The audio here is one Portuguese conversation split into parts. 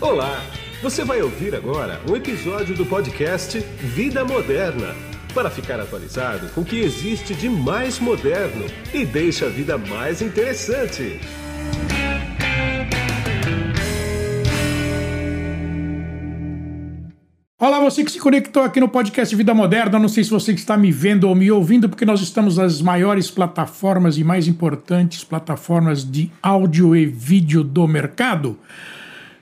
Olá! Você vai ouvir agora um episódio do podcast Vida Moderna para ficar atualizado com o que existe de mais moderno e deixa a vida mais interessante. Olá, você que se conectou aqui no podcast Vida Moderna. Não sei se você está me vendo ou me ouvindo, porque nós estamos nas maiores plataformas e mais importantes plataformas de áudio e vídeo do mercado.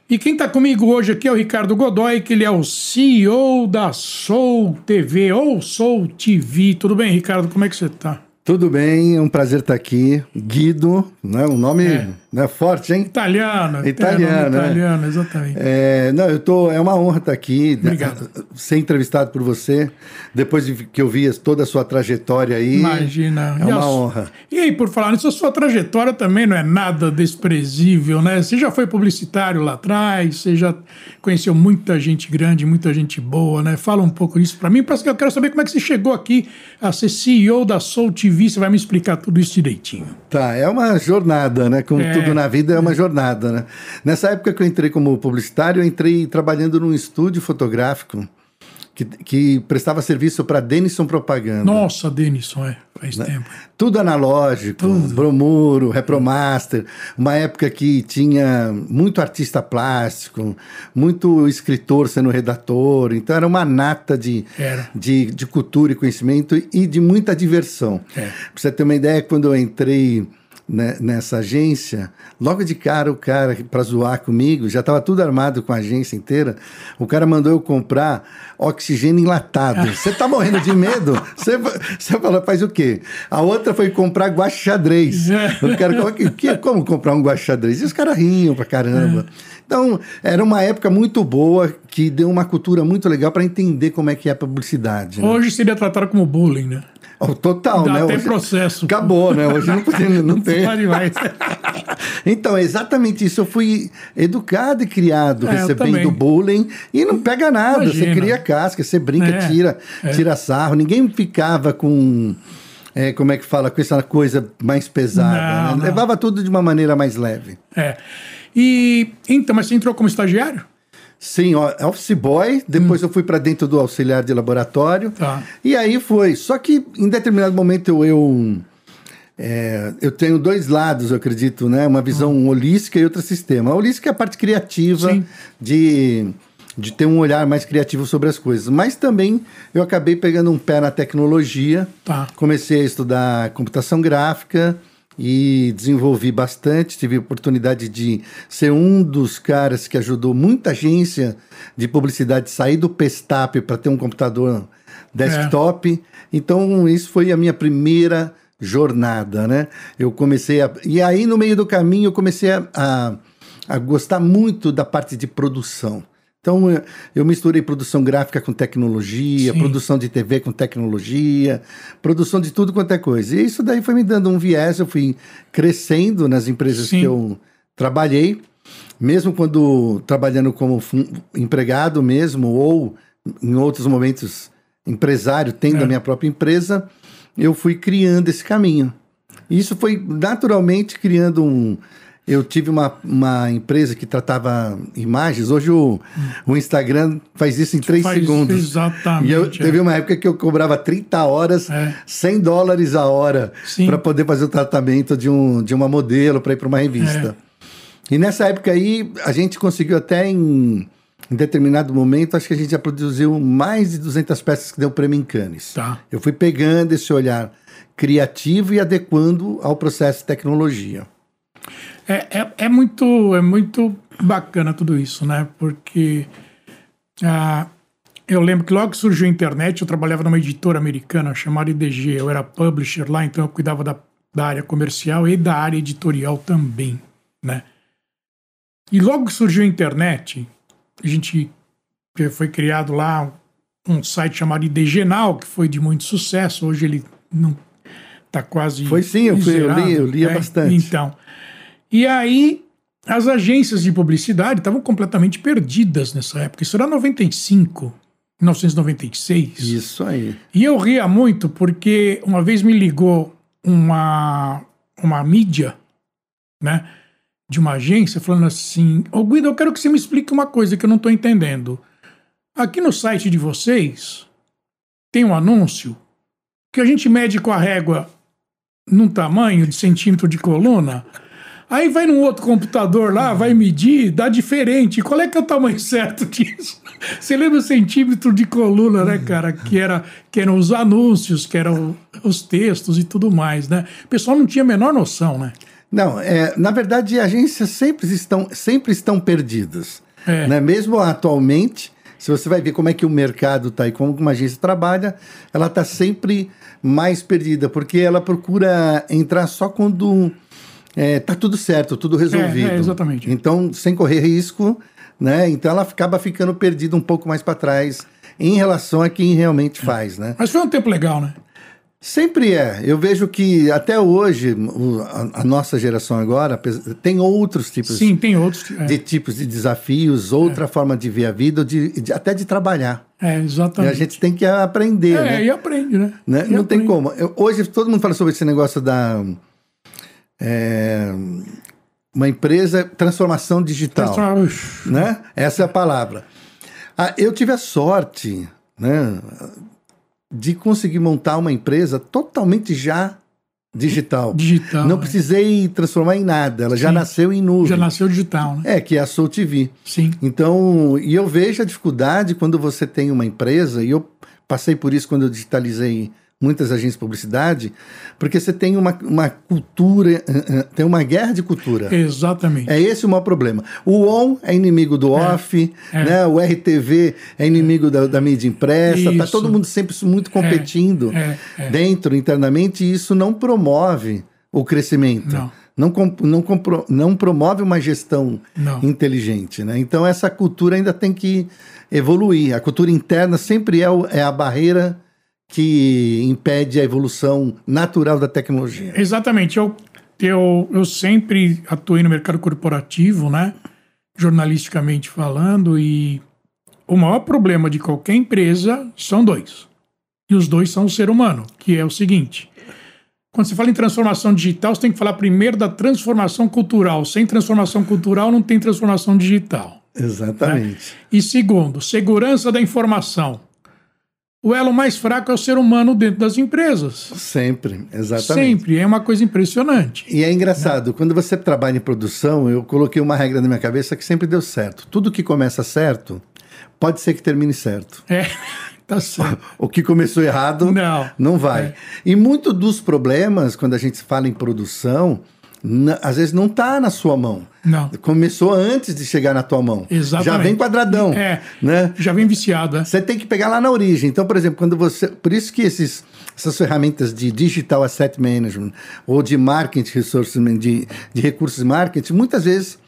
E quem está comigo hoje aqui é o Ricardo Godoy, que ele é o CEO da Soul TV ou Soul TV. Tudo bem, Ricardo? Como é que você está? Tudo bem, é um prazer estar aqui. Guido, né? Um nome É. né, forte, hein? Italiano. Italiano, né? Italiano, exatamente. É, não, eu tô. É uma honra estar aqui, né, Obrigado. ser entrevistado por você, depois de que eu vi toda a sua trajetória aí. Imagina. É E a uma su- honra. E aí, por falar nisso, a sua trajetória também não é nada desprezível, né? Você já foi publicitário lá atrás, você já conheceu muita gente grande, muita gente boa, né? Fala um pouco disso pra mim, parece que eu quero saber como é que você chegou aqui a ser CEO da Soul TV, você vai me explicar tudo isso direitinho. Tá, é uma jornada, né? Como É. tudo na vida é uma jornada, né? Nessa época que eu entrei como publicitário, eu entrei trabalhando num estúdio fotográfico que, que prestava serviço para Denison Propaganda. Nossa, Denison, é, faz Né? tempo. Tudo analógico, Bromuro, Repromaster, uma época que tinha muito artista plástico, muito escritor sendo redator, então era uma nata de, Era. de, de cultura e conhecimento e de muita diversão. É. Pra você ter uma ideia, quando eu entrei nessa agência, logo de cara o cara, para zoar comigo, já estava tudo armado com a agência inteira, o cara mandou eu comprar oxigênio enlatado. Você tá morrendo de medo? Você você falou, faz o quê? A outra foi comprar guache xadrez. O cara, como, que, como comprar um guache xadrez? E os caras riam pra caramba. Então, era uma época muito boa que deu uma cultura muito legal para entender como é que é a publicidade. né? Hoje seria tratado como bullying, né? Oh, total, Dá né? até Hoje- processo. Acabou, né? Hoje não, tem- não tem. Pode mais. Então, é exatamente isso. Eu fui educado e criado É, recebendo bullying e não pega nada. Imagina. Você cria casca, você brinca, É, tira, é. tira sarro. Ninguém ficava com. é, como é que fala? Com essa coisa mais pesada. Não, né? não. Levava tudo de uma maneira mais leve. É. E então, mas você entrou como estagiário? Sim, office boy, depois eu fui para dentro do auxiliar de laboratório. Hum. Tá. E aí foi. Só que em determinado momento eu. eu é, eu tenho dois lados, eu acredito, né? Uma visão holística e outra sistema. A holística é a parte criativa Sim. de, de ter um olhar mais criativo sobre as coisas. Mas também eu acabei pegando um pé na tecnologia. Tá. Comecei a estudar computação gráfica e desenvolvi bastante. Tive a oportunidade de ser um dos caras que ajudou muita agência de publicidade a sair do Pestap para ter um computador desktop. Então, isso foi a minha primeira jornada, né? Eu comecei a. E aí, no meio do caminho, eu comecei a, a, a gostar muito da parte de produção. Então, eu- eu misturei produção gráfica com tecnologia, Sim. produção de TV com tecnologia, produção de tudo quanto é coisa. E isso daí foi me dando um viés, eu fui crescendo nas empresas Sim. que eu trabalhei, mesmo quando trabalhando como empregado mesmo, ou em outros momentos empresário, tendo É. a minha própria empresa, eu fui criando esse caminho. E isso foi naturalmente criando um. Eu tive uma, uma empresa que tratava imagens. Hoje o, o Instagram faz isso em três Faz segundos. exatamente, E eu, é. teve uma época que eu cobrava 30 horas, É. 100 dólares a hora, para poder fazer o tratamento de, um, de uma modelo para ir para uma revista. É. E nessa época aí, a gente conseguiu até em, em determinado momento, acho que a gente já produziu mais de 200 peças que deu prêmio em Cannes. Tá. Eu fui pegando esse olhar criativo e adequando ao processo de tecnologia. É, é, é muito, é muito bacana tudo isso, né? Porque ah, eu lembro que logo que surgiu a internet, eu trabalhava numa editora americana chamada IDG. Eu era publisher lá, então eu cuidava da, da área comercial e da área editorial também, né? E logo que surgiu a internet, a gente foi criado lá um site chamado IDGenal, que foi de muito sucesso. Hoje ele não tá quase Foi sim, eu fui- eu li- eu lia né? bastante. Então, e aí as agências de publicidade estavam completamente perdidas nessa época. Isso era 95, 1996. Isso aí. E eu ria muito porque uma vez me ligou uma, uma mídia, né? de uma agência falando assim: Ô Guido, eu quero que você me explique uma coisa que eu não estou entendendo. Aqui no site de vocês tem um anúncio que a gente mede com a régua num tamanho de centímetro de coluna. Aí vai num outro computador lá, vai medir, dá diferente. Qual é que é o tamanho certo disso? Você lembra o centímetro de coluna, né, cara? Que, era, que eram os anúncios, que eram os textos e tudo mais, né? O pessoal não tinha a menor noção, né? Não, é, na verdade, agências sempre estão, sempre estão perdidas. É. Né? Mesmo atualmente, se você vai ver como é que o mercado está e como uma agência trabalha, ela está sempre mais perdida, porque ela procura entrar só quando está tudo certo, tudo resolvido. É, é, exatamente. Então, sem correr risco, né? Então ela acaba ficando perdida um pouco mais para trás em relação a quem realmente faz, né? Mas foi um tempo legal, né? Sempre é. Eu vejo que até hoje o- a, a nossa geração agora tem outros tipos Sim, tem outros. É, de tipos de desafios, outra forma de ver a vida, de, de- até de trabalhar. é, E a exatamente. gente tem que aprender, é, né? e aprende, né? Né? E Não tem aprende. como. Eu- hoje todo mundo fala sobre esse negócio da é, uma empresa transformação digital, Transforma- Ux, né? Essa é a palavra. Ah, eu tive a sorte, né, de conseguir montar uma empresa totalmente já digital. Digital. Não é. precisei transformar em nada. Ela já Sim. nasceu em nuvem. Já nasceu digital, né? É, que é a Soul TV. Sim. Então, e eu vejo a dificuldade quando você tem uma empresa, e eu passei por isso quando eu digitalizei muitas agências de publicidade, porque você tem uma, uma cultura, eh, eh, tem uma guerra de cultura. Exatamente. É esse o maior problema. O ON é inimigo do off, é. Né? o RTV é inimigo da, da mídia impressa, tá Isso. todo mundo sempre muito competindo é, é. dentro, internamente, e isso não promove o crescimento. Não. Não, não, não promove uma gestão Não. inteligente. Né? Então, essa cultura ainda tem que evoluir. A cultura interna sempre é, o- é a barreira que impede a evolução natural da tecnologia. Exatamente. Eu, eu, eu sempre atuei no mercado corporativo, né? Jornalisticamente falando, e o maior problema de qualquer empresa são dois. E os dois são o ser humano, que é o seguinte. Quando você fala em transformação digital, você tem que falar primeiro da transformação cultural. Sem transformação cultural, não tem transformação digital. Exatamente. E segundo, segurança da informação. O elo mais fraco é o ser humano dentro das empresas. Sempre, exatamente. Sempre. É uma coisa impressionante. E é engraçado, quando você trabalha em produção, eu coloquei uma regra na minha cabeça que sempre deu certo. Tudo que começa certo, pode ser que termine certo. É, tá certo. O que começou errado Não. não vai. É. E muito dos problemas, quando a gente fala em produção, às vezes não está na sua mão. Não. Começou antes de chegar na tua mão. Exatamente. Já vem quadradão. É. Né? Já vem viciado, né? Você tem que pegar lá na origem. Então, por exemplo, quando você. Por isso que esses, essas ferramentas de digital asset management ou de marketing resources de, de recursos marketing, muitas vezes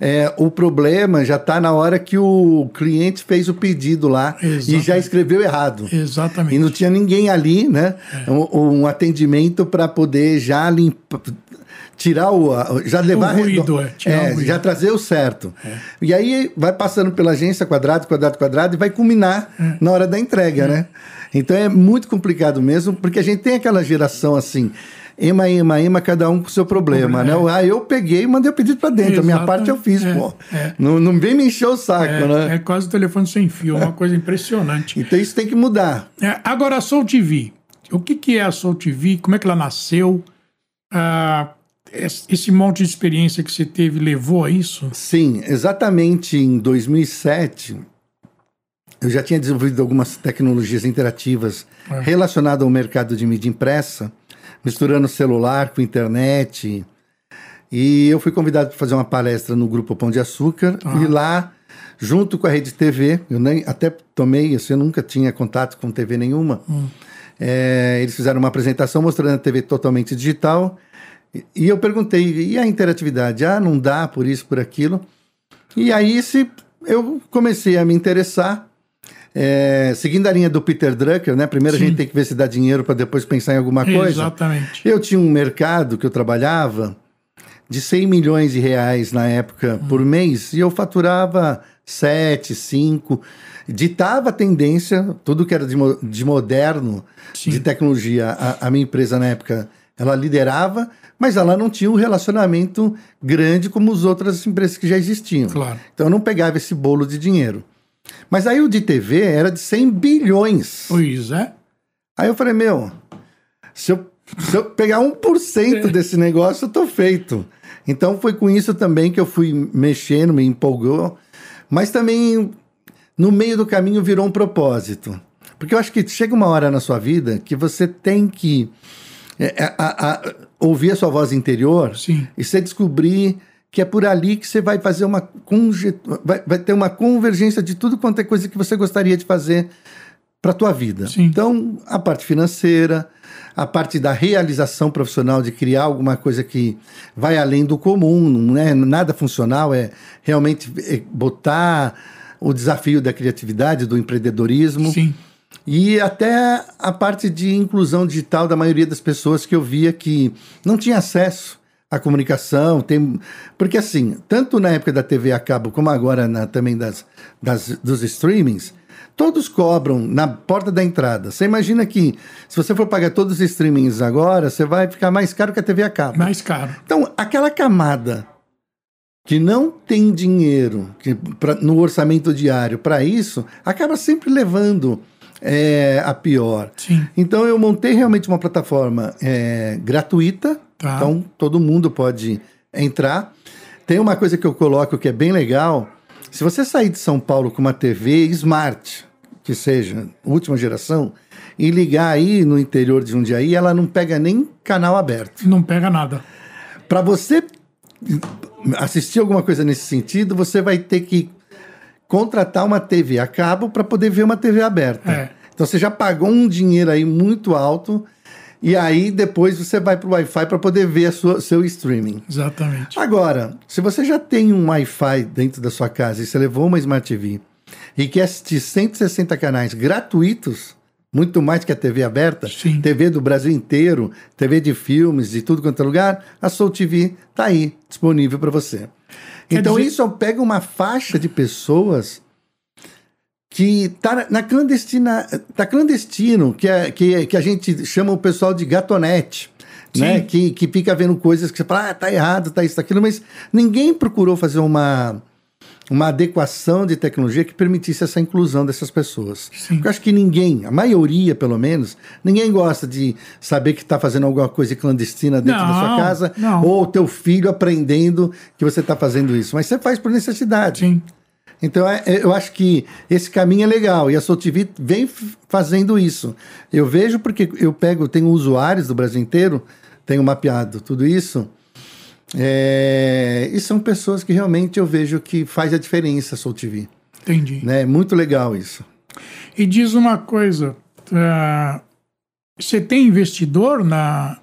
é, o problema já está na hora que o cliente fez o pedido lá e Exatamente. já escreveu errado. Exatamente. E não tinha ninguém ali, né? É. Um, um atendimento para poder já limpar. Tirar o. Já levar. ruído, é, tirar o ruído. É. já trazer o certo. E aí vai passando pela agência, quadrado, quadrado, quadrado, e vai culminar É. na hora da entrega, né? Então é muito complicado mesmo, porque a gente tem aquela geração assim. Ema, ema, ema, cada um com o seu problema, né? Ah, eu peguei e mandei o pedido para dentro. A minha parte eu fiz, É, pô. é. Não, não vem me encher o saco, né? É, é quase o telefone sem fio, uma coisa impressionante. Então isso tem que mudar. É, agora, a Soul TV. O que, que é a Soul TV? Como é que ela nasceu? Ah, esse monte de experiência que você teve levou a isso? Sim, exatamente em 2007, eu já tinha desenvolvido algumas tecnologias interativas É. relacionadas ao mercado de mídia impressa, misturando celular com internet. E eu fui convidado para fazer uma palestra no Grupo Pão de Açúcar. E lá, junto com a Rede TV, eu nem até tomei, assim, eu nunca tinha contato com TV nenhuma. É, eles fizeram uma apresentação mostrando a TV totalmente digital. E- E eu perguntei, e a interatividade? Ah, não dá por isso, por aquilo. E aí se, eu comecei a me interessar, é, seguindo a linha do Peter Drucker, né? Primeiro a gente tem que ver se dá dinheiro para depois pensar em alguma coisa. Exatamente. Eu tinha um mercado que eu trabalhava de 100 milhões de reais na época por mês e eu faturava 7, 5. Ditava a tendência, tudo que era de, de moderno, Sim. de tecnologia. A, a minha empresa na época Ela liderava, mas ela não tinha um relacionamento grande como as outras empresas que já existiam. Claro. Então eu não pegava esse bolo de dinheiro. Mas aí o de TV era de 100 bilhões. Pois é. Aí eu falei, meu, se eu, se eu pegar 1% desse negócio, eu tô feito. Então foi com isso também que eu fui mexendo, me empolgou. Mas também, no meio do caminho, virou um propósito. Porque eu acho que chega uma hora na sua vida que você tem que é, é, a- a- ouvir a sua voz interior Sim. e você descobrir que é por ali que você vai fazer uma vai, vai ter uma convergência de tudo quanto é coisa que você gostaria de fazer para tua vida. Sim. Então, a parte financeira, a parte da realização profissional de criar alguma coisa que vai além do comum, não é nada funcional, é realmente é, botar o desafio da criatividade, do empreendedorismo. Sim. E até a parte de inclusão digital da maioria das pessoas que eu via que não tinha acesso à comunicação. Tem... Porque, assim, tanto na época da TV a cabo como agora na- também das, das- dos streamings, todos cobram na porta da entrada. Você imagina que se você for pagar todos os streamings agora, você vai ficar mais caro que a TV a cabo. Mais caro. Então, aquela camada que não tem dinheiro que, pra- no orçamento diário para isso, acaba sempre levando é, a pior. Sim. Então, eu montei realmente uma plataforma é, gratuita, Tá. então todo mundo pode entrar. Tem uma coisa que eu coloco que é bem legal: se você sair de São Paulo com uma TV smart, que seja última geração, e ligar aí no interior de Jundiaí, ela não pega nem canal aberto. Não pega nada. Para você assistir alguma coisa nesse sentido, você vai ter que contratar uma TV a cabo para poder ver uma TV aberta. É. Então você já pagou um dinheiro aí muito alto e aí depois você vai para o Wi-Fi para poder ver sua, seu streaming. Exatamente. Agora, se você já tem um Wi-Fi dentro da sua casa e você levou uma Smart TV e quer assistir 160 canais gratuitos, muito mais que a TV aberta, Sim. TV do Brasil inteiro, TV de filmes, de tudo quanto é lugar, a Soul TV tá aí, disponível para você. Quer então dizer- isso pega uma faixa de pessoas que tá na clandestina, tá clandestino, que, é, que, que a gente chama o pessoal de gatonete, né? Sim. Que, que fica vendo coisas que você fala, ah, tá errado, tá isso, tá aquilo, mas ninguém procurou fazer uma, uma adequação de tecnologia que permitisse essa inclusão dessas pessoas. Sim. Porque eu acho que ninguém, a maioria pelo menos, ninguém gosta de saber que está fazendo alguma coisa clandestina dentro da sua Não, casa, não. ou teu filho aprendendo que você está fazendo isso. Mas você faz por necessidade. Sim. Então é- é- eu acho que esse caminho é legal e a Soul TV vem fazendo isso. Eu vejo porque eu pego, tenho usuários do Brasil inteiro, tenho mapeado tudo isso. É, e são pessoas que realmente eu vejo que faz a diferença Soul TV. Entendi. Né? É muito legal isso. E diz uma coisa: ah, você tem investidor na,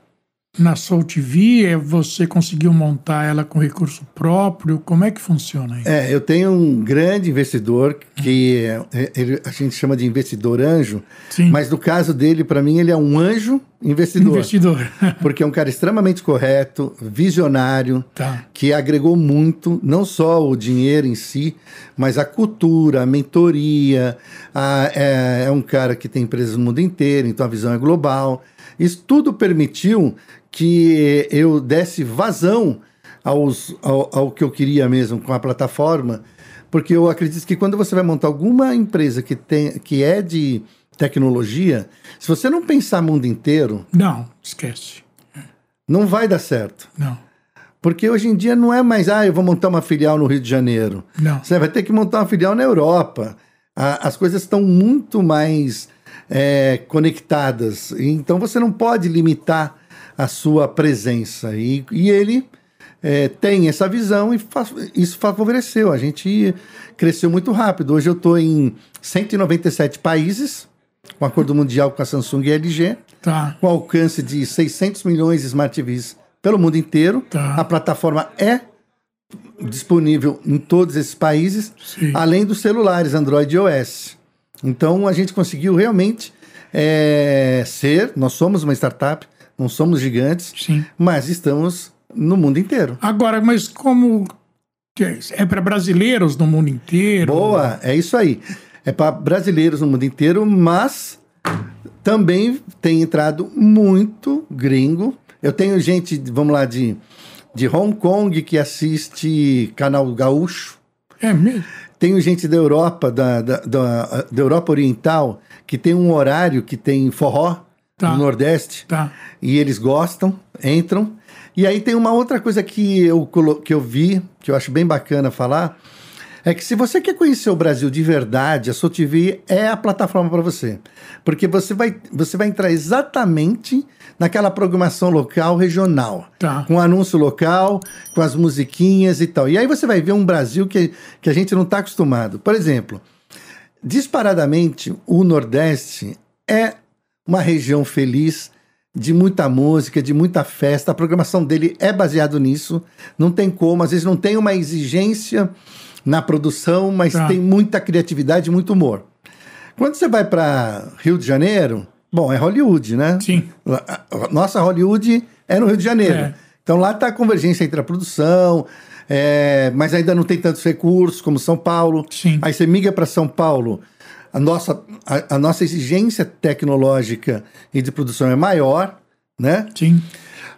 na Soul TV? É, Você conseguiu montar ela com recurso próprio? Como é que funciona aí? É, eu tenho um grande investidor que é- é- ele- a gente chama de investidor anjo, Sim. mas no caso dele, para mim, ele é um anjo investidor. Investidor. Porque é um cara extremamente correto, visionário, Tá. que agregou muito, não só o dinheiro em si, mas a cultura, a mentoria. a- é, é um cara que tem empresas no mundo inteiro, então a visão é global. Isso tudo permitiu que eu desse vazão aos, ao, ao que eu queria mesmo com a plataforma, porque eu acredito que quando você vai montar alguma empresa que, tem, que é de tecnologia, se você não pensar mundo inteiro, Não, esquece. não vai dar certo. Não, Porque hoje em dia não é mais, ah, eu vou montar uma filial no Rio de Janeiro. não. Você vai ter que montar uma filial na Europa. A- as coisas estão muito mais é, conectadas. Então você não pode limitar a sua presença. E, e ele é, tem essa visão e fa- isso favoreceu. A gente cresceu muito rápido. Hoje eu estou em 197 países, com acordo mundial com a Samsung e LG Tá. com alcance de 600 milhões de Smart TVs pelo mundo inteiro. Tá. A plataforma é disponível em todos esses países, Sim. além dos celulares Android e iOS. Então a gente conseguiu realmente é, ser, nós somos uma startup, não somos gigantes, Sim. mas estamos no mundo inteiro. Agora, mas como. é? É para brasileiros no mundo inteiro? Boa, é isso aí. É para brasileiros no mundo inteiro, mas também tem entrado muito gringo. Eu tenho gente, vamos lá, de, de Hong Kong que assiste canal gaúcho. É mesmo? Tenho gente da Europa, da, da, da, da Europa Oriental, que tem um horário que tem forró Tá. no Nordeste. Tá. E eles gostam, entram. E aí tem uma outra coisa que eu, que eu vi, que eu acho bem bacana falar, é que se você quer conhecer o Brasil de verdade, a TV é a plataforma para você. Porque você vai, você vai entrar exatamente naquela programação local, regional. Tá. Com anúncio local, com as musiquinhas e tal. E aí você vai ver um Brasil que, que a gente não está acostumado. Por exemplo, disparadamente, o Nordeste é uma região feliz, de muita música, de muita festa. A programação dele é baseado nisso. Não tem como, às vezes não tem uma exigência na produção, mas Tá. tem muita criatividade e muito humor. Quando você vai para Rio de Janeiro, bom, é Hollywood, né? Sim. Nossa Hollywood é no Rio de Janeiro. É. Então lá está a convergência entre a produção, é, mas ainda não tem tantos recursos como São Paulo. Sim. Aí você migra para São Paulo, a nossa, a, a nossa exigência tecnológica e de produção é maior, né? Sim.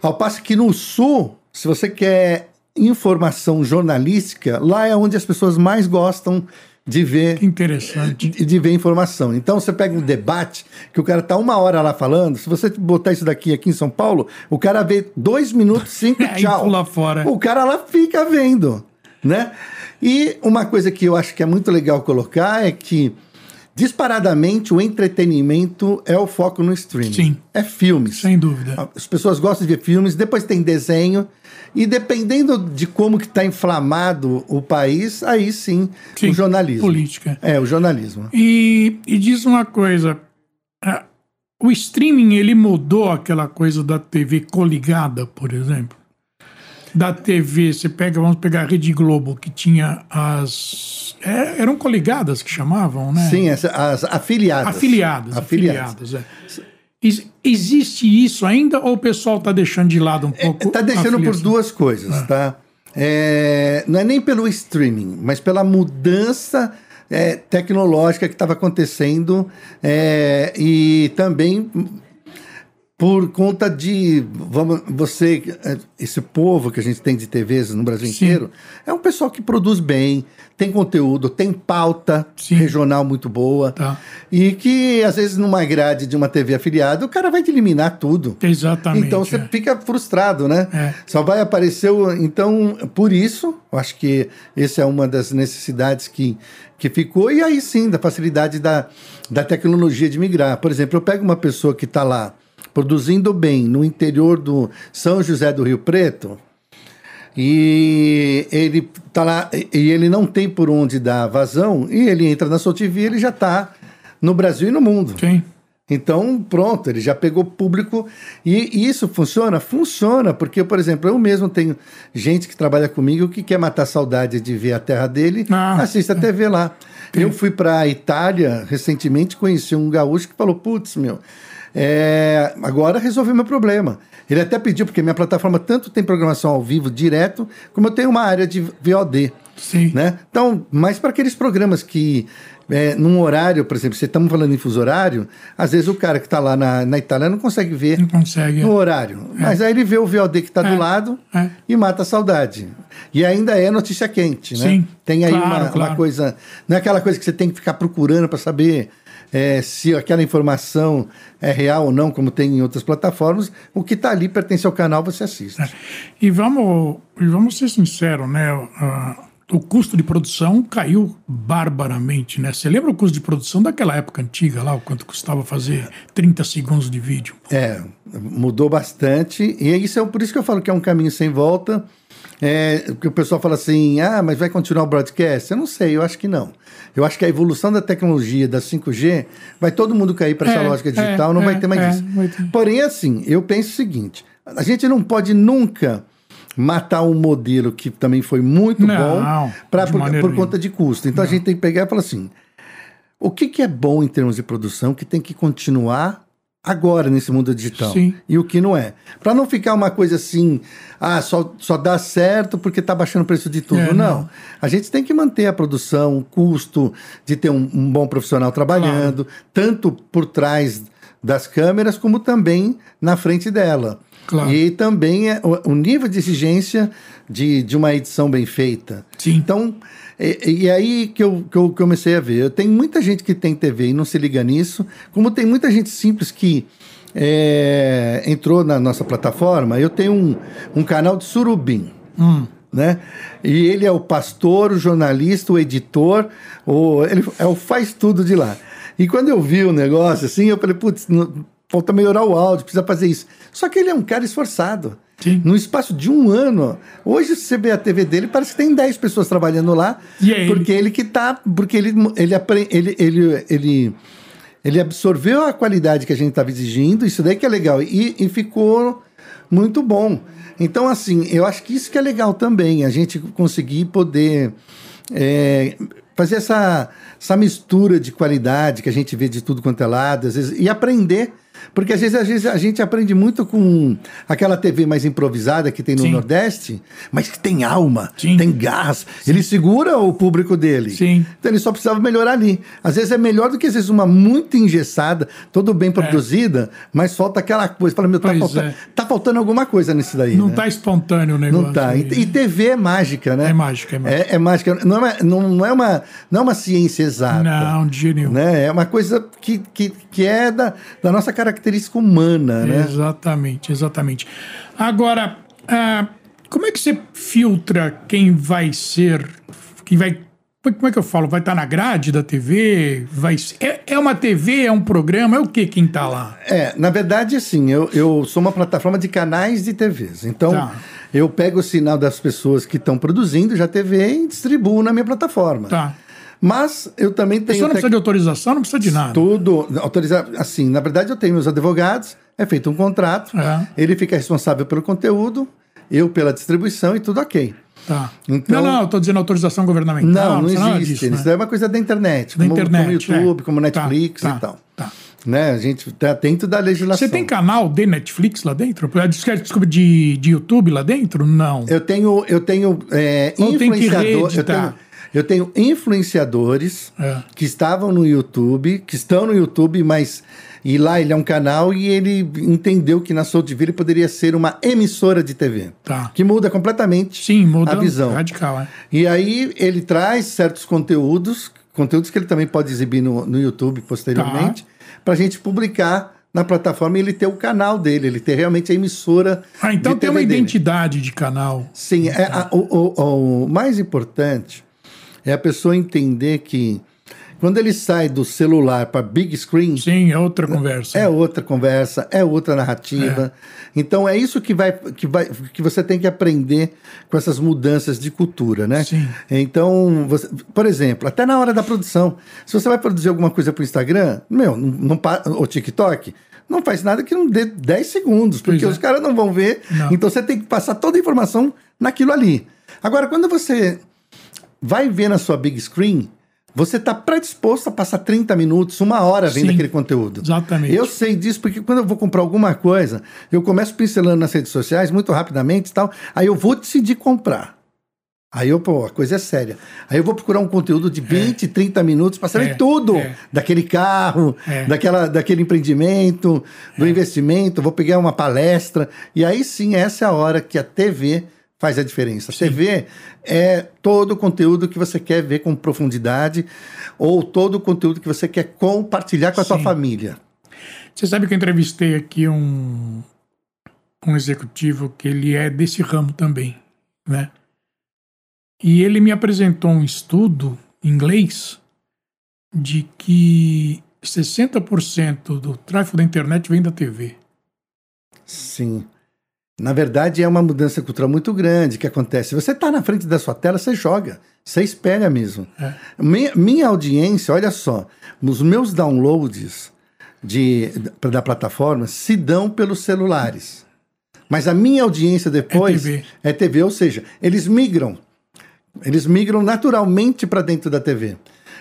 Ao passo que no Sul, se você quer informação jornalística, lá é onde as pessoas mais gostam de ver Que interessante. de, de ver informação. Então você pega um debate que o cara tá uma hora lá falando, se você botar isso daqui aqui em São Paulo, o cara vê dois minutos, cinco, tchau. pula fora. O cara lá fica vendo, né? E uma coisa que eu acho que é muito legal colocar é que disparadamente o entretenimento é o foco no streaming. Sim. É filmes. Sem dúvida. As pessoas gostam de ver filmes, depois tem desenho, e dependendo de como que está inflamado o país, aí sim, Sim, o jornalismo. política. É, o jornalismo. E, e diz uma coisa. O streaming, ele mudou aquela coisa da TV coligada, por exemplo. Da TV, você pega, vamos pegar a Rede Globo, que tinha as... é, eram coligadas que chamavam, né? Sim, essa- as afiliadas. Afiliadas. Afiliadas. Afiliadas, é. Ex- Existe isso ainda ou o pessoal está deixando de lado um pouco? Está a deixando por duas coisas, tá? É, não é nem pelo streaming, mas pela mudança é, tecnológica que estava acontecendo é, e também por conta de vamos, você é, esse povo que a gente tem de TVs no Brasil Sim. inteiro é um pessoal que produz bem, tem conteúdo, tem pauta Sim. regional muito boa Tá. e que às vezes numa grade de uma TV afiliada o cara vai te eliminar tudo. Exatamente. Então você é. fica frustrado, né? É. Só vai aparecer. o- Então, por isso, eu acho que essa é uma das necessidades que, que ficou. E aí sim, da facilidade da, da tecnologia de migrar. Por exemplo, eu pego uma pessoa que está lá produzindo bem no interior do São José do Rio Preto. E ele tá lá e- ele não tem por onde dar vazão e ele entra na Sotivia, ele já está no Brasil e no mundo. Sim. Então, pronto, ele já pegou público. E, e isso funciona? Funciona, porque, por exemplo, eu mesmo tenho gente que trabalha comigo que quer matar saudade de ver a terra dele, Ah, assiste a TV lá. Eu fui para a Itália recentemente, conheci um gaúcho que falou: putz, meu, é, agora resolvi meu problema. Ele até pediu, porque minha plataforma tanto tem programação ao vivo direto, como eu tenho uma área de VOD. Sim. Né? Então, mas para aqueles programas que, é, num horário, por exemplo, se estamos falando em fuso horário, às vezes o cara que está lá na, na Itália não consegue ver Não consegue. no horário. Mas aí ele vê o VOD que está É. do lado É. e mata a saudade. E ainda é notícia quente, né? Sim, Tem aí claro, uma, uma claro. coisa. Não é aquela coisa que você tem que ficar procurando para saber. É, se aquela informação é real ou não, como tem em outras plataformas, o que está ali pertence ao canal, você assiste. É. E vamos, e vamos ser sinceros, né? Ah, o custo de produção caiu barbaramente, né? Você lembra o custo de produção daquela época antiga lá, o quanto custava fazer 30 segundos de vídeo? É, mudou bastante. E é isso é por isso que eu falo que é um caminho sem volta. É, que o pessoal fala assim, ah, mas vai continuar o broadcast? Eu não sei, eu acho que não. Eu acho que a evolução da tecnologia da 5G vai todo mundo cair para essa É, lógica é, digital, não é, vai ter mais isso. Porém, assim, eu penso o seguinte: a gente não pode nunca matar um modelo que também foi muito Não, bom pra, por, por conta de custo. Então a gente tem que pegar e falar assim: o que, que é bom em termos de produção que tem que continuar agora nesse mundo digital? Sim. E o que não é? Para não ficar uma coisa assim, ah, só, só dá certo porque está baixando o preço de tudo. É, não. não. A gente tem que manter a produção, o custo de ter um, um bom profissional trabalhando, tanto por trás das câmeras como também na frente dela. Claro. E também é o, o nível de exigência de, de uma edição bem feita. Sim. Então, e, e aí que eu, que eu comecei a ver. Tem muita gente que tem TV e não se liga nisso, como tem muita gente simples que é, entrou na nossa plataforma. Eu tenho um, um canal de surubim. Né? E ele é o pastor, o jornalista, o editor, o, ele é o faz tudo de lá. E quando eu vi o negócio assim, eu falei, putz, falta melhorar o áudio, precisa fazer isso. Só que ele é um cara esforçado. Sim. No espaço de um ano, hoje se você vê a TV dele, parece que tem 10 pessoas trabalhando lá, E é ele. porque ele que tá, porque ele ele, ele, ele, ele, ele absorveu a qualidade que a gente estava exigindo, isso daí que é legal, e, e ficou muito bom. Então, assim, eu acho que isso que é legal também, a gente conseguir poder é, fazer essa, essa mistura de qualidade que a gente vê de tudo quanto é lado, às vezes, e aprender. Porque às vezes, às vezes a gente aprende muito com aquela TV mais improvisada que tem no Sim. Nordeste, mas que tem alma, Sim. tem garras. Ele segura o público dele. Sim. Então ele só precisava melhorar ali. Às vezes é melhor do que às vezes uma muito engessada, tudo bem produzida, mas falta aquela coisa. Fala, meu, tá é. tá faltando alguma coisa nisso daí. Não né? tá espontâneo o negócio. Não tá. E, e TV é mágica, né? É mágica, é mágica. É, é mágica. Não é, não, não é uma, não é uma ciência exata. Não, de jeito nenhum. Né? É uma coisa que, que, que é da, da nossa característica humana, né? Exatamente, exatamente. Agora, ah, como é que você filtra quem vai ser, quem vai, como é que eu falo, vai estar na grade da TV? Vai, ser- é, é uma TV, é um programa, é o que quem tá lá? É, na verdade, assim, eu, eu sou uma plataforma de canais de TVs. Então, Tá. eu pego o sinal das pessoas que estão produzindo já TV e distribuo na minha plataforma. Tá. Mas eu também tenho. pessoa não precisa de autorização, não precisa de nada. Tudo autorizado. Assim, na verdade, eu tenho meus advogados, é feito um contrato, É. ele fica responsável pelo conteúdo, eu pela distribuição e tudo ok. Tá. Então- não, não, eu tô dizendo autorização governamental. Não, não, nada existe. disso, Isso né? é uma coisa da internet, Da como, internet. como YouTube, é. como Netflix Tá, e tal. Tá. Né? A gente está atento da legislação. Você tem canal de Netflix lá dentro? Desculpa, de, de YouTube lá dentro? Não. Eu tenho, eu tenho é, Ou tem que influenciador- eu tenho, eu tenho influenciadores É. que estavam no YouTube, que estão no YouTube, mas e lá ele é um canal e ele entendeu que na Soultville poderia ser uma emissora de TV, Tá. que muda completamente Sim, muda a visão. radical, é. E aí ele traz certos conteúdos, conteúdos que ele também pode exibir no, no YouTube posteriormente, Tá. para a gente publicar na plataforma e ele ter o canal dele, ele ter realmente a emissora. Ah, então tem uma dele. identidade de canal. Sim, é, a- o, o- o mais importante é a pessoa entender que quando ele sai do celular para big screen, Sim, é outra conversa. é outra conversa, é outra narrativa. Então é isso que vai, que vai que você tem que aprender com essas mudanças de cultura, né? Sim. Então, você- por exemplo, até na hora da produção, se você vai produzir alguma coisa para o Instagram, meu, não, não ou TikTok, não faz nada que não dê 10 segundos, porque é. os caras não vão ver. Não. Então você tem que passar toda a informação naquilo ali. Agora, quando você vai ver na sua big screen, você está predisposto a passar 30 minutos, uma hora vendo Sim. aquele conteúdo. Exatamente. Eu sei disso porque quando eu vou comprar alguma coisa, eu começo pincelando nas redes sociais muito rapidamente e tal, aí eu vou decidir comprar. Aí eu, pô, a coisa é séria. Aí eu vou procurar um conteúdo de 20, 30 minutos para saber É, tudo é. daquele carro, É. daquela, daquele empreendimento, do investimento, vou pegar uma palestra. E aí sim, essa é a hora que a TV faz a diferença. A TV é todo o conteúdo que você quer ver com profundidade ou todo o conteúdo que você quer compartilhar com a sua Sim. família. Você sabe que eu entrevistei aqui um, um executivo que ele é desse ramo também, né? E ele me apresentou um estudo em inglês de que 60% do tráfego da internet vem da TV. Sim. Na verdade, é uma mudança cultural muito grande que acontece. Você está na frente da sua tela, você joga. Você espera mesmo. É. Minha, minha audiência, olha só, os meus downloads de, da plataforma se dão pelos celulares. Mas a minha audiência depois É TV. é TV, ou seja, eles migram. Eles migram naturalmente para dentro da TV.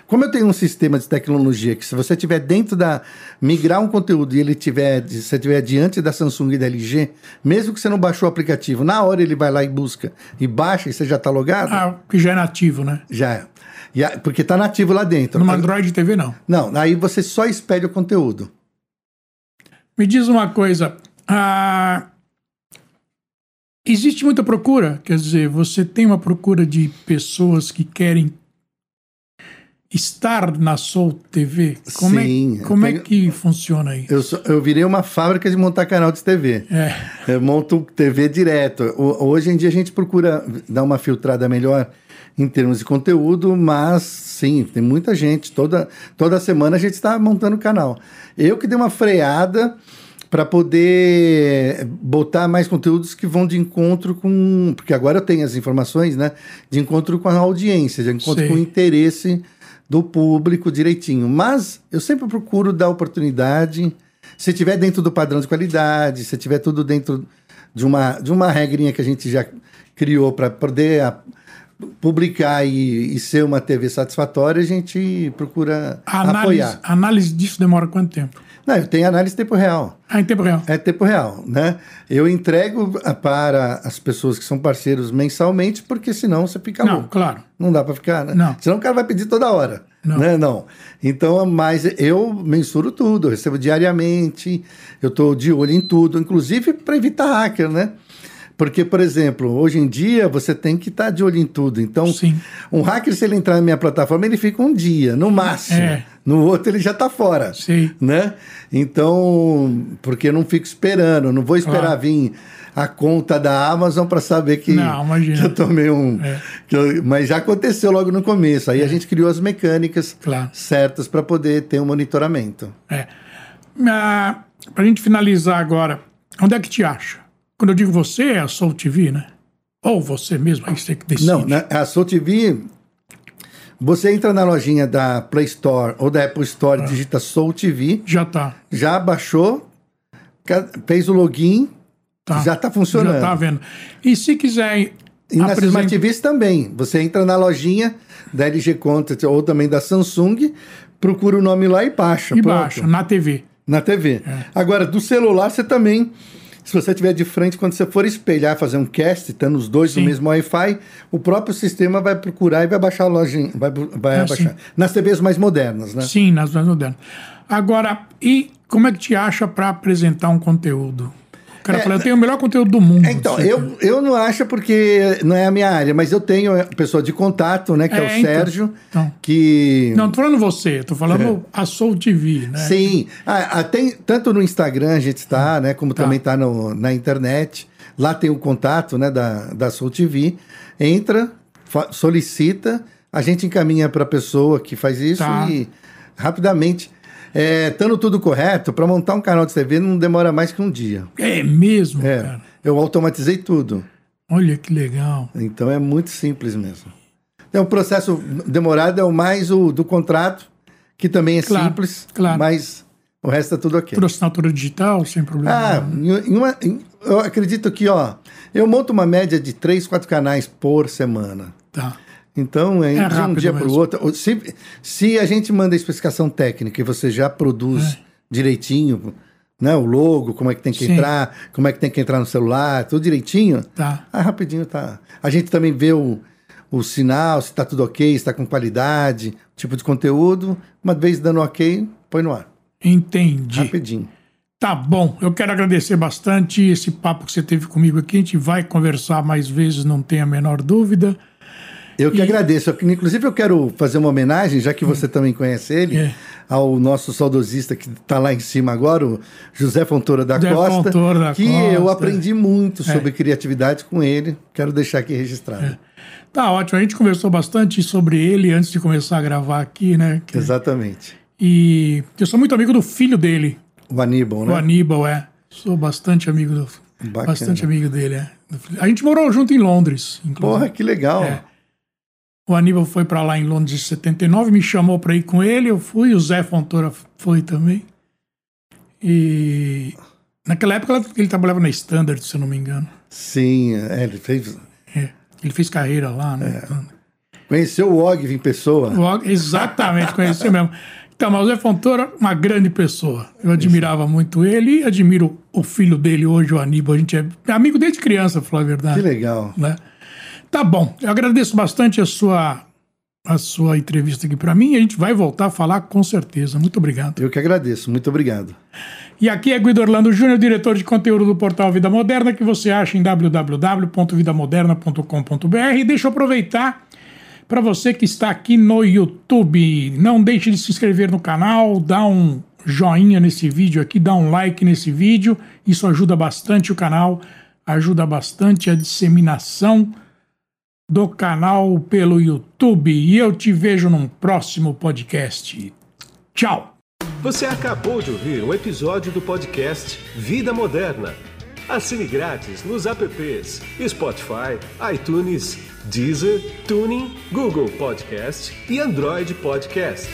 Como eu tenho um sistema de tecnologia que se você tiver dentro da migrar um conteúdo e ele tiver, se você tiver diante da Samsung e da LG, mesmo que você não baixou o aplicativo, na hora ele vai lá e busca e baixa e você já está logado, Ah, que já é nativo, né? já é. A- porque está nativo lá dentro. No Android TV, não. Não, aí você só espelha o conteúdo. Me diz uma coisa. ah, existe muita procura? Quer dizer, você tem uma procura de pessoas que querem estar na Soul TV? Como, Sim, é, como eu é que funciona aí? Eu, sou- eu virei uma fábrica de montar canal de TV. É, Eu monto TV direto. O- Hoje em dia a gente procura dar uma filtrada melhor em termos de conteúdo, mas sim, tem muita gente. Toda, toda semana a gente está montando canal. Eu que dei uma freada para poder botar mais conteúdos que vão de encontro com. Porque agora eu tenho as informações, né? De encontro com a audiência, de encontro Sei. com o interesse do público direitinho. Mas eu sempre procuro dar oportunidade. Se tiver dentro do padrão de qualidade, se tiver tudo dentro de uma, de uma regrinha que a gente já criou para poder a- publicar e, e ser uma TV satisfatória, a gente procura a análise, apoiar. a análise disso demora quanto tempo? Não, eu tenho análise em tempo real. Ah, em tempo real. É tempo real, né? Eu entrego para as pessoas que são parceiros mensalmente, porque senão você fica Não, louco. claro. Não dá para ficar, né? Não. Senão o cara vai pedir toda hora. Não. Né? Não. Então, mas eu mensuro tudo, eu recebo diariamente, eu estou de olho em tudo, inclusive para evitar hacker, né? Porque, por exemplo, hoje em dia você tem que estar de olho em tudo. Então, Sim. um hacker, se ele entrar na minha plataforma, ele fica um dia, no máximo. É. No outro, ele já está fora Sei. né? Então, porque eu não fico esperando, não vou esperar Claro. vir a conta da Amazon para saber que, Não, que eu tomei um. É. eu- mas já aconteceu logo no começo. Aí a gente criou as mecânicas Claro. certas para poder ter um monitoramento. É. Ah, pra gente finalizar agora, onde é que te acha? Quando eu digo você, é a Soul TV, né? Ou você mesmo, aí você que decide. Não, na, a Soul TV, você entra na lojinha da Play Store ou da Apple Store, Ah. digita Soul TV, Já tá. já baixou, fez o login, tá. já está funcionando. Já tá vendo. E se quiser E apresentar- Smart TVs também. Você entra na lojinha da LG Content ou também da Samsung, procura o nome lá e baixa. e pronto. baixa, na TV. Na TV. É. Agora, do celular, você também. Se você estiver de frente, quando você for espelhar, fazer um cast, estando os dois Sim. no mesmo Wi-Fi, o próprio sistema vai procurar e vai baixar a lojinha. Vai, vai abaixar. sim. Nas TVs mais modernas, né? Sim, nas mais modernas. Agora, e como é que te acha para apresentar um conteúdo? Cara É, fala, eu tenho o melhor conteúdo do mundo. Então, Você- eu, eu não acho porque não é a minha área, mas eu tenho a pessoa de contato, né, que é, É, o então. Sérgio, Então. que... Não, tô falando você, tô falando a Soul TV, né? Sim, ah, ah, tem, tanto no Instagram a gente está, né, como Tá. também está na internet. Lá tem o contato né, da, da Soul TV. Entra, solicita, a gente encaminha para a pessoa que faz isso Tá. e rapidamente. É, estando tudo correto, para montar um canal de TV não demora mais que um dia. É mesmo, É, cara. eu automatizei tudo. Olha que legal. Então é muito simples mesmo. É um processo demorado, é o mais o do contrato, que também é Claro, simples, claro. mas o resto é tudo ok. Por assinatura digital, sem problema. Ah, em uma- em- eu acredito que, ó, eu monto uma média de três, quatro canais por semana. Tá. Então, é, É de um dia para o outro. ou Se, se a gente manda a especificação técnica e você já produz É. direitinho, né, o logo, como é que tem que Sim. entrar, como é que tem que entrar no celular, tudo direitinho, Tá. ah, rapidinho tá. A gente também vê o, o sinal, se está tudo ok, se está com qualidade, tipo de conteúdo. Uma vez dando ok, põe no ar. Entendi. Rapidinho. Tá bom. Eu quero agradecer bastante esse papo que você teve comigo aqui. A gente vai conversar mais vezes, não tenha a menor dúvida. Eu que E- agradeço. Inclusive, eu quero fazer uma homenagem, já que você também conhece ele, É. ao nosso saudosista que está lá em cima agora, o José Fontoura da José Costa, Fontoura da que Costa, eu é. aprendi muito sobre criatividade com ele. Quero deixar aqui registrado. Tá ótimo. A gente conversou bastante sobre ele antes de começar a gravar aqui, né? Que- Exatamente. E eu sou muito amigo do filho dele, O Aníbal, né? o Aníbal, é. Sou bastante amigo do. Bacana. Bastante amigo dele, é. A gente morou junto em Londres, inclusive. Porra, que legal. É. O Aníbal foi para lá em Londres em 79, me chamou para ir com ele, eu fui, o Zé Fontoura foi também. E naquela época ele trabalhava na Standard, se eu não me engano. Sim, é, ele fez. É, ele fez carreira lá, né? Então, Conheceu o Og em pessoa. logo- exatamente, conheci mesmo. Então, mas o Zé Fontoura, uma grande pessoa. Eu admirava muito ele e admiro o filho dele hoje, o Aníbal. A gente é amigo desde criança, pra falar a verdade. Que legal. né? Tá bom. Eu agradeço bastante a sua a sua entrevista aqui para mim e a gente vai voltar a falar com certeza. Muito obrigado. Eu que agradeço, muito obrigado. E aqui é Guido Orlando Júnior, diretor de conteúdo do portal Vida Moderna, que você acha em www.vidamoderna.com.br. E deixa eu aproveitar para você que está aqui no YouTube. Não deixe de se inscrever no canal, dá um joinha nesse vídeo aqui, dá um like nesse vídeo. Isso ajuda bastante o canal, ajuda bastante a disseminação do canal pelo YouTube. E eu te vejo num próximo podcast. Tchau! Você acabou de ouvir um episódio do podcast Vida Moderna. Assine grátis nos apps Spotify, iTunes, Deezer, Tuning, Google Podcast e Android Podcast.